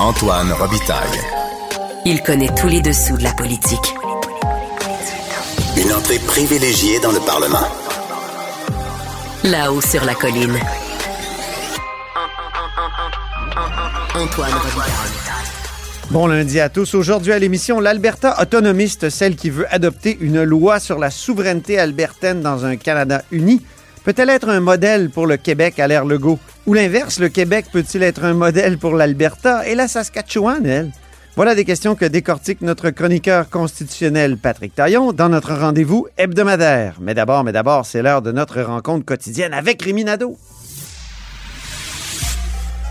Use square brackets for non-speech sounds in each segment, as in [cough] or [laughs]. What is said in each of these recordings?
Antoine Robitaille. Il connaît tous les dessous de la politique. Une entrée privilégiée dans le Parlement. Là-haut sur la colline. Antoine Robitaille. Bon lundi à tous. Aujourd'hui à l'émission, l'Alberta autonomiste, celle qui veut adopter une loi sur la souveraineté albertaine dans un Canada uni, peut-elle être un modèle pour le Québec à l'ère Legault? Ou l'inverse, le Québec peut-il être un modèle pour l'Alberta et la Saskatchewan, elle? Voilà des questions que décortique notre chroniqueur constitutionnel Patrick Taillon dans notre rendez-vous hebdomadaire. Mais d'abord, mais d'abord, c'est l'heure de notre rencontre quotidienne avec Rémi.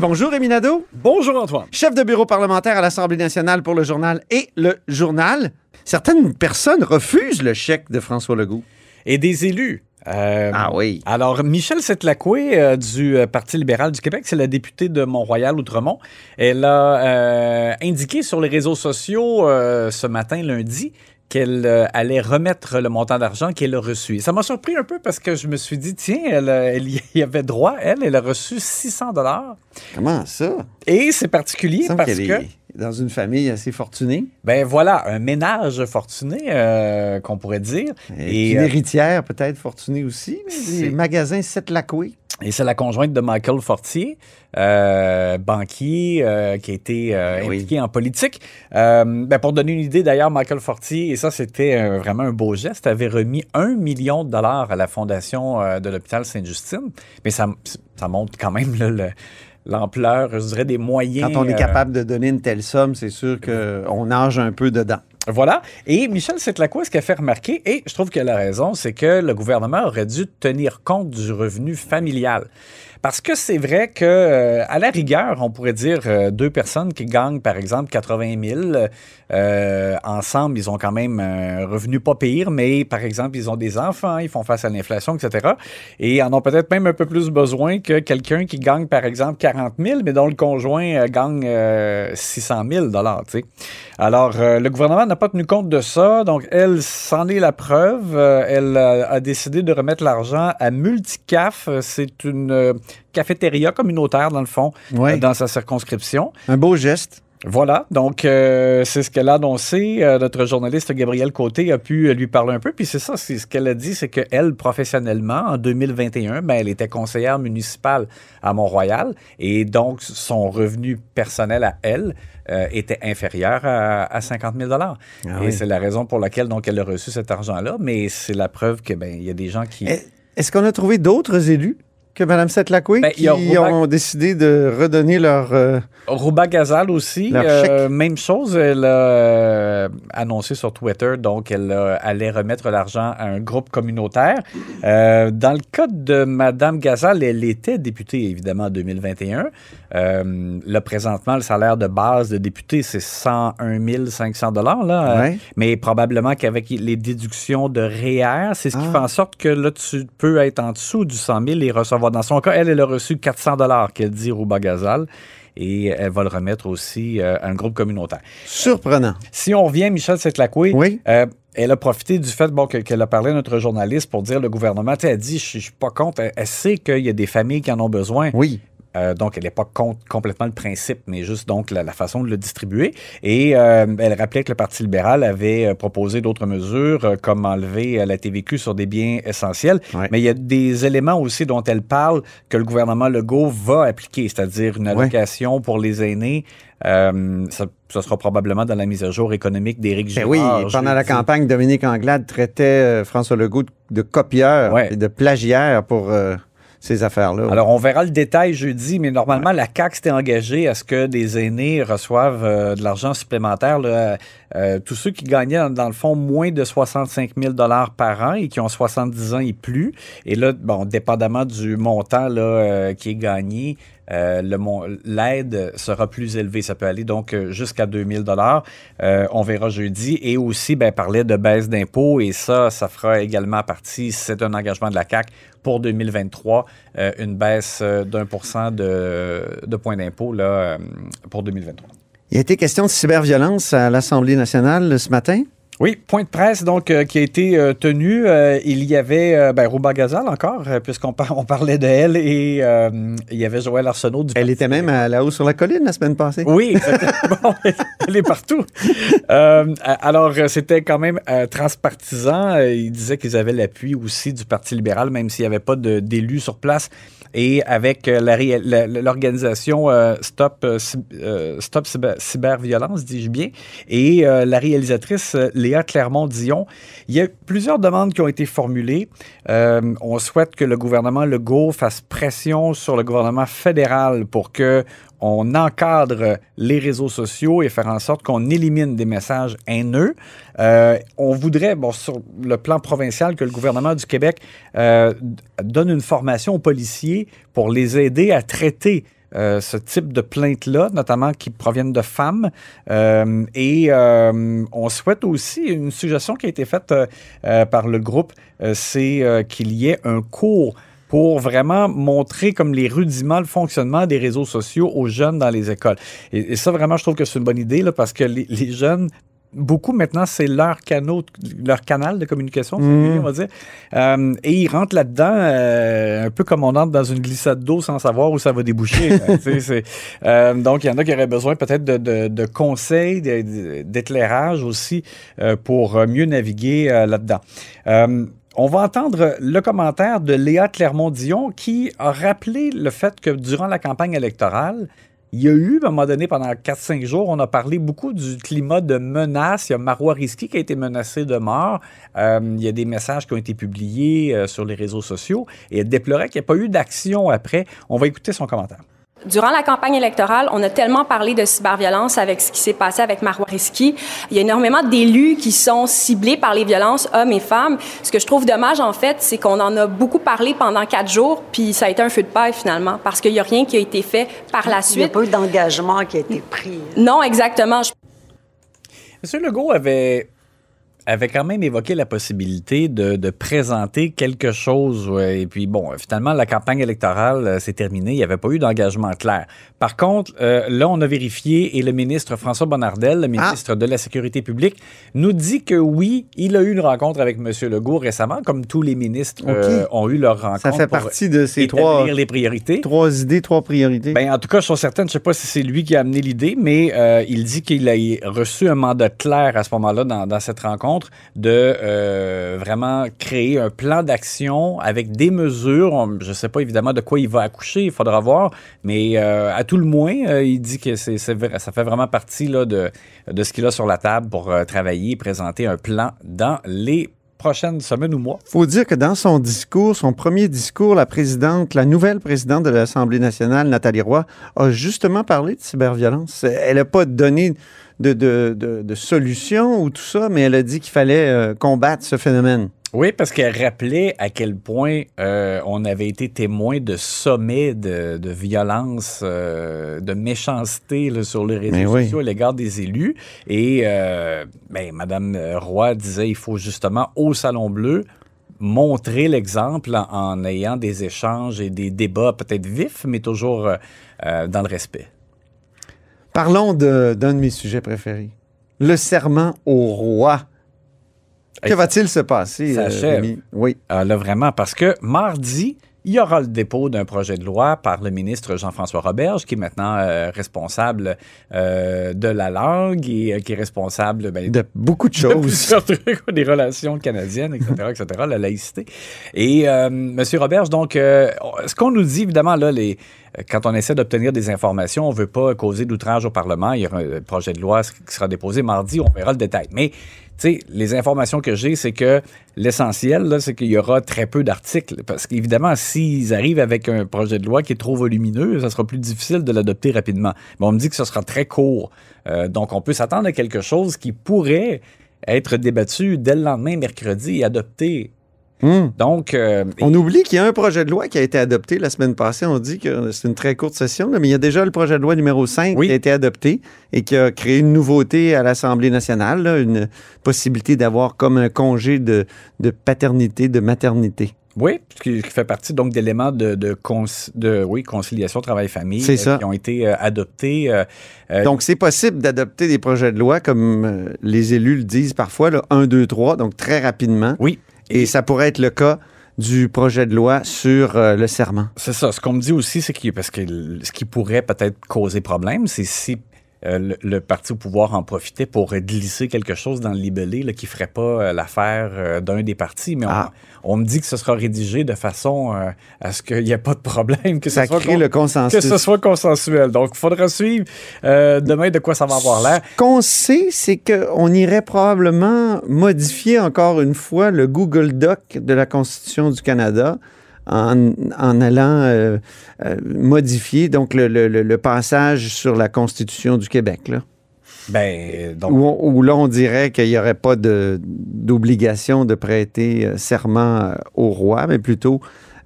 Bonjour Rémi Nadeau, Bonjour, Antoine. chef de bureau parlementaire à l'Assemblée nationale pour le journal et le journal. Certaines personnes refusent le chèque de François Legault. et des élus. Euh, Ah oui. Alors, Michel Setlacoué euh, du euh, Parti libéral du Québec, c'est la députée de Mont-Royal-Outremont. Elle a euh, indiqué sur les réseaux sociaux ce matin, lundi, qu'elle euh, allait remettre le montant d'argent qu'elle a reçu. Et ça m'a surpris un peu parce que je me suis dit, tiens, elle, euh, elle y [laughs] avait droit, elle, elle a reçu 600 dollars. Comment ça? Et c'est particulier parce qu'elle que... est dans une famille assez fortunée Ben voilà, un ménage fortuné, euh, qu'on pourrait dire. et, une euh, héritière peut-être fortunée aussi. Des magasins Sept-Lacoué. Et c'est la conjointe de Michael Fortier, euh, banquier euh, qui a été euh, Oui. impliqué en politique. Ben, pour donner une idée, d'ailleurs, Michael Fortier, et ça c'était vraiment un beau geste, avait remis un million de dollars à la fondation de l'hôpital Sainte-Justine. Mais ça, ça montre quand même là, le- l'ampleur, je dirais, des moyens. Quand on est euh, capable de donner une telle somme, c'est sûr qu'on nage un peu dedans. Voilà. Et Michel Setlacoué, ce qu'elle fait remarquer, et je trouve qu'elle a raison, c'est que le gouvernement aurait dû tenir compte du revenu familial. Parce que c'est vrai que, euh, à la rigueur, on pourrait dire euh, deux personnes qui gagnent, par exemple, 80 000, euh, ensemble, ils ont quand même un revenu pas pire, mais par exemple, ils ont des enfants, ils font face à l'inflation, etc. Et en ont peut-être même un peu plus besoin que quelqu'un qui gagne, par exemple, 40 000, mais dont le conjoint gagne euh, 600 000 dollars. Alors, le gouvernement n'a pas tenu compte de ça, donc elle, c'en est la preuve. Euh, elle euh, a décidé de remettre l'argent à Multicaf. C'est une euh, cafétéria communautaire, dans le fond, dans sa circonscription. Un beau geste. Voilà, donc euh, c'est ce qu'elle a annoncé. Euh, notre journaliste Gabriel Côté a pu euh, lui parler un peu. Puis c'est ça, c'est ce qu'elle a dit, c'est qu'elle, professionnellement, en 2021, ben, elle était conseillère municipale à Mont-Royal. Et donc, son revenu personnel à elle euh, était inférieur à, à 50 000 Et Ah oui. c'est la raison pour laquelle donc, elle a reçu cet argent-là. Mais c'est la preuve que ben, il y a des gens qui... Eh, Est-ce qu'on a trouvé d'autres élus? Que Mme Setlacoué Ben, qui Roubac- ont décidé de redonner leur... euh, Rouba Gazal aussi, euh, même chose, elle a euh, annoncé sur Twitter, donc elle allait remettre l'argent à un groupe communautaire. Euh, dans le cas de Madame Gazal, elle était députée évidemment en 2021. Euh, là, présentement, le salaire de base de député, c'est 101 500 dollars là, Ouais. mais probablement qu'avec les déductions de REER, c'est ce qui Ah. fait en sorte que là, tu peux être en dessous du 100 000 et recevoir. Dans son cas, elle, elle a reçu 400 dollars qu'elle dit Rouba Gazal et elle va le remettre aussi euh, à un groupe communautaire. surprenants. Si on revient, Michel Setlacoué, Oui. euh, elle a profité du fait bon, que- qu'elle a parlé à notre journaliste pour dire le gouvernement, elle dit, je je suis pas contre, elle, elle sait qu'il y a des familles qui en ont besoin. Oui. Euh, donc, elle n'est pas contre complètement le principe, mais juste donc la, la façon de le distribuer. Et euh, elle rappelait que le Parti libéral avait euh, proposé d'autres mesures, euh, comme enlever euh, la TVQ sur des biens essentiels. Ouais. Mais il y a des éléments aussi dont elle parle que le gouvernement Legault va appliquer, c'est-à-dire une Ouais. allocation pour les aînés. Euh, ça, ça sera probablement dans la mise à jour économique d'Éric Ben Girard. oui, pendant la campagne, Dominique Anglade traitait François Legault de, de copieur Ouais. et de plagiaire pour euh, ces affaires-là. Alors, on verra le détail jeudi, mais normalement, la CAQ s'était engagée à ce que des aînés reçoivent euh, de l'argent supplémentaire. là. Euh, tous ceux qui gagnaient, dans, le fond, moins de 65 000 par an et qui ont 70 ans et plus. Et là, bon, dépendamment du montant là, euh, qui est gagné, euh, l'aide sera plus élevée. Ça peut aller donc euh, jusqu'à 2000 dollars. On verra jeudi. Et aussi, ben, parlait de baisse d'impôts et ça, ça fera également partie, c'est un engagement de la CAC pour 2023, euh, une baisse euh, d'un pour cent de, de points d'impôt euh, pour 2023. Il a été question de cyberviolence à l'Assemblée nationale ce matin. Oui, point de presse donc euh, qui a été euh, tenu. Euh, il y avait ben, Rouba Gazal encore, puisqu'on par- [laughs] on parlait de elle, et il y avait Joël Arsenault du Elle était même à la haut sur la colline la semaine passée. oui. [laughs] Bon, elle est partout. Alors, c'était quand même transpartisan. Ils disaient qu'ils avaient l'appui aussi du Parti libéral, même s'il n'y avait pas d'élus sur place. Et avec l'organisation Stop, Stop Cyber- Cyberviolence, dis-je bien, et la réalisatrice Léa Clermont-Dion, il y a plusieurs demandes qui ont été formulées. Euh, on souhaite que le gouvernement Legault fasse pression sur le gouvernement fédéral pour que on encadre les réseaux sociaux et faire en sorte qu'on élimine des messages haineux. Euh, on voudrait, bon, sur le plan provincial, que le gouvernement du Québec euh, donne une formation aux policiers pour les aider à traiter euh, ce type de plaintes-là, notamment qui proviennent de femmes. Euh, et euh, on souhaite aussi, une suggestion qui a été faite par le groupe, c'est qu'il y ait un cours pour vraiment montrer comme les rudiments, le fonctionnement des réseaux sociaux aux jeunes dans les écoles. Et, ça, vraiment, je trouve que c'est une bonne idée parce que les jeunes, beaucoup maintenant, c'est leur, canal, leur canal de communication, Mm. voulez, on va dire. Euh, et ils rentrent là-dedans euh, un peu comme on entre dans une glissade d'eau sans savoir où ça va déboucher. [laughs] c'est- euh, donc, il y en a qui auraient besoin peut-être de, de- de conseils, d'éclairage aussi pour mieux naviguer là-dedans. On va entendre le commentaire de Léa Clermont-Dion qui a rappelé le fait que durant la campagne électorale, il y a eu, à un moment donné, pendant 4-5 jours, on a parlé beaucoup du climat de menace. Il y a Marois Risky qui a été menacé de mort. Euh, il y a des messages qui ont été publiés euh, sur les réseaux sociaux et elle déplorait qu'il n'y a pas eu d'action après. On va écouter son commentaire. Durant la campagne électorale, on a tellement parlé de cyberviolence avec ce qui s'est passé avec Marois Risky. Il y a énormément d'élus qui sont ciblés par les violences hommes et femmes. Ce que je trouve dommage, en fait, c'est qu'on en a beaucoup parlé pendant quatre jours, puis ça a été un feu de paille, finalement, parce qu'il n'y a rien qui a été fait par la Il n'y a suite. pas eu d'engagement qui a été pris. Non, exactement. Je M. Legault avait, avait quand même évoqué la possibilité de, de présenter quelque chose. ouais, et puis, bon, finalement, la campagne électorale euh, s'est terminée. Il n'y avait pas eu d'engagement clair. Par contre, euh, là, on a vérifié et le ministre François Bonnardel, le ministre de la Sécurité publique, nous dit que oui, il a eu une rencontre avec M. Legault récemment, comme tous les ministres euh, ont eu leur rencontre. Ça fait pour partie de ces trois, les priorités. trois idées, trois priorités. Ben, en tout cas, je suis certain, je ne sais pas si c'est lui qui a amené l'idée, mais il dit qu'il a reçu un mandat clair à ce moment-là dans, dans cette rencontre de euh, vraiment créer un plan d'action avec des mesures. Je ne sais pas évidemment de quoi il va accoucher, il faudra voir, mais euh, à tout le moins, euh, il dit que ça fait vraiment partie de, de ce qu'il a sur la table pour travailler et présenter un plan dans les prochaines semaines ou mois. faut dire que dans son discours, son premier discours, la présidente, la nouvelle présidente de l'Assemblée nationale, Nathalie Roy, a justement parlé de cyberviolence. Elle n'a pas donné de, de, de, de solution ou tout ça, mais elle a dit qu'il fallait euh, combattre ce phénomène. Oui, parce qu'elle rappelait à quel point euh, on avait été témoin de sommets de, de violence, euh, de méchanceté là, sur les réseaux Mais oui. sociaux à l'égard des élus. Et euh, ben, Mme Roy disait il faut justement au Salon Bleu montrer l'exemple en, en ayant des échanges et des débats peut-être vifs, mais toujours euh, dans le respect. Parlons de- d'un de, mes sujets préférés. Le serment au roi. Que va-t-il se passer? ça euh, oui. Euh, là, vraiment, parce que mardi, il y aura le dépôt d'un projet de loi par le ministre Jean-François Roberge, qui est maintenant euh, responsable euh, de la langue et euh, qui est responsable ben, De beaucoup de de choses. plusieurs trucs, [laughs] des relations canadiennes, etc., etc., la laïcité. Et euh, M. Roberge, donc, ce qu'on nous dit, évidemment, là, les, quand on essaie d'obtenir des informations, on ne veut pas causer d'outrage au Parlement. Il y aura un projet de loi qui sera déposé mardi, on verra le détail. Mais, tu les informations que j'ai, c'est que l'essentiel, c'est qu'il y aura très peu d'articles. Parce qu'évidemment, s'ils arrivent avec un projet de loi qui est trop volumineux, ça sera plus difficile de l'adopter rapidement. Mais on me dit que ce sera très court. Euh, donc, on peut s'attendre à quelque chose qui pourrait être débattu dès le lendemain, mercredi, et adopté Hum. Donc, euh, On oublie qu'il y a un projet de loi qui a été adopté la semaine passée. On dit que c'est une très courte session, là, mais il y a déjà le projet de loi numéro 5 Oui. qui a été adopté et qui a créé une nouveauté à l'Assemblée nationale, là, une possibilité d'avoir comme un congé de, de paternité, de maternité. oui, qui, qui fait partie donc d'éléments de, de, cons- de, oui, conciliation travail-famille euh, qui ont été euh, adoptés. euh, Donc, c'est possible d'adopter des projets de loi, comme les élus le disent parfois, là, 1, 2, 3, donc très rapidement. oui. Et ça pourrait être le cas du projet de loi sur euh, le serment. C'est ça. Ce qu'on me dit aussi, c'est que parce que ce qui pourrait peut-être causer problème, c'est si euh, le, le parti au pouvoir en profitait pour glisser quelque chose dans le libellé là, qui ferait pas euh, l'affaire euh, d'un des partis. Mais on- Ah. on, me dit que ce sera rédigé de façon euh, à ce qu'il n'y ait pas de problème, que Ça ce soit crée con- le que consensus. ce soit consensuel. Donc, il faudra suivre euh, demain de quoi ça va avoir l'air. Ce qu'on sait, c'est qu'on irait probablement modifier encore une fois le Google Doc de la Constitution du Canada en, en allant euh, euh, modifier donc le, le- le- le passage sur la Constitution du Québec. Là, Ben, donc, où, on- où là, on dirait qu'il n'y aurait pas d'obligation de, prêter euh, serment euh, au roi, mais plutôt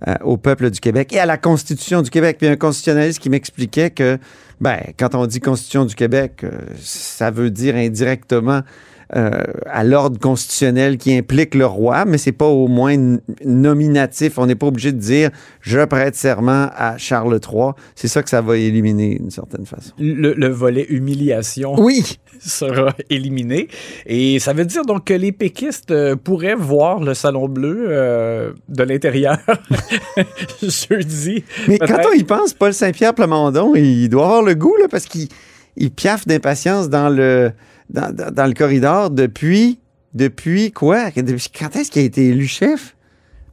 euh, au peuple du Québec et à la Constitution du Québec. Puis un constitutionnaliste qui m'expliquait que, ben, quand on dit Constitution du Québec, euh, ça veut dire indirectement euh, à l'ordre constitutionnel qui implique le roi, mais c'est pas au moins nominatif. On n'est pas obligé de dire je prête serment à Charles III. C'est ça que ça va éliminer d'une certaine façon. le, le volet humiliation Oui, [laughs] sera éliminé. Et ça veut dire donc que les péquistes euh, pourraient voir le Salon Bleu euh, de l'intérieur [laughs] jeudi. Mais quand on y pense, Paul Saint-Pierre Plamondon, il doit avoir le goût, là, parce qu'il il piaffe d'impatience dans le, dans, dans- dans le corridor depuis, depuis quoi? Depuis quand est-ce qu'il a été élu chef?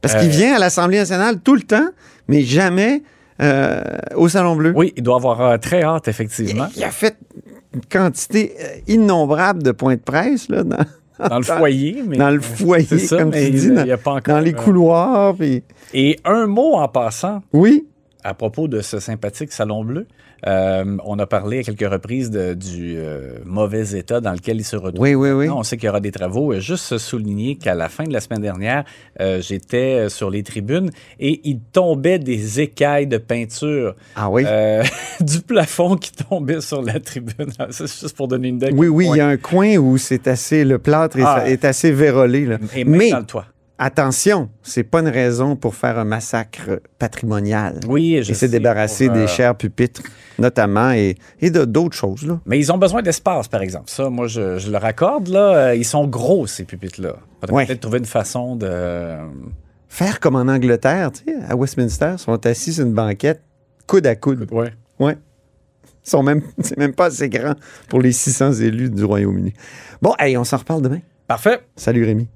Parce qu'il Euh, vient à l'Assemblée nationale tout le temps, mais jamais euh, au Salon Bleu. Oui, il doit avoir euh, très hâte, effectivement. Il, il a fait une quantité innombrable de points de presse là, dans, Dans le [laughs] foyer, mais. dans le [laughs] foyer, ça, comme mais tu il- dis, il dans, pas encore, dans les couloirs. puis- Et un mot en passant Oui, à propos de ce sympathique Salon Bleu. Euh, on a parlé à quelques reprises de- du euh, mauvais état dans lequel il se retrouve. oui, oui, oui. Non, on sait qu'il y aura des travaux. Juste souligner qu'à la fin de la semaine dernière, euh, j'étais sur les tribunes et il tombait des écailles de peinture Ah oui? [laughs] du plafond qui tombait sur la tribune. C'est juste pour donner une idée. Oui, oui, il y a un coin où c'est assez, le plâtre est, Ah. est assez vérolé. là. Et même Mais dans le toit. Attention, c'est pas une raison pour faire un massacre patrimonial. Oui, je Et se sais, débarrasser pour, euh, des chers pupitres, notamment, et, et de- d'autres choses. Là. Mais ils ont besoin d'espace, par exemple. Ça, moi, je, je leur accorde. Là, Euh, ils sont gros, ces pupitres-là. Faudrait Ouais. peut-être trouver une façon de... Faire comme en Angleterre, tu sais, à Westminster, ils sont assis sur une banquette, coude à coude. Ouais. Ouais. Ils sont même, [laughs] c'est même pas assez grand pour les 600 élus du Royaume-Uni. Bon, hey, on s'en reparle demain. Parfait. Salut Rémi.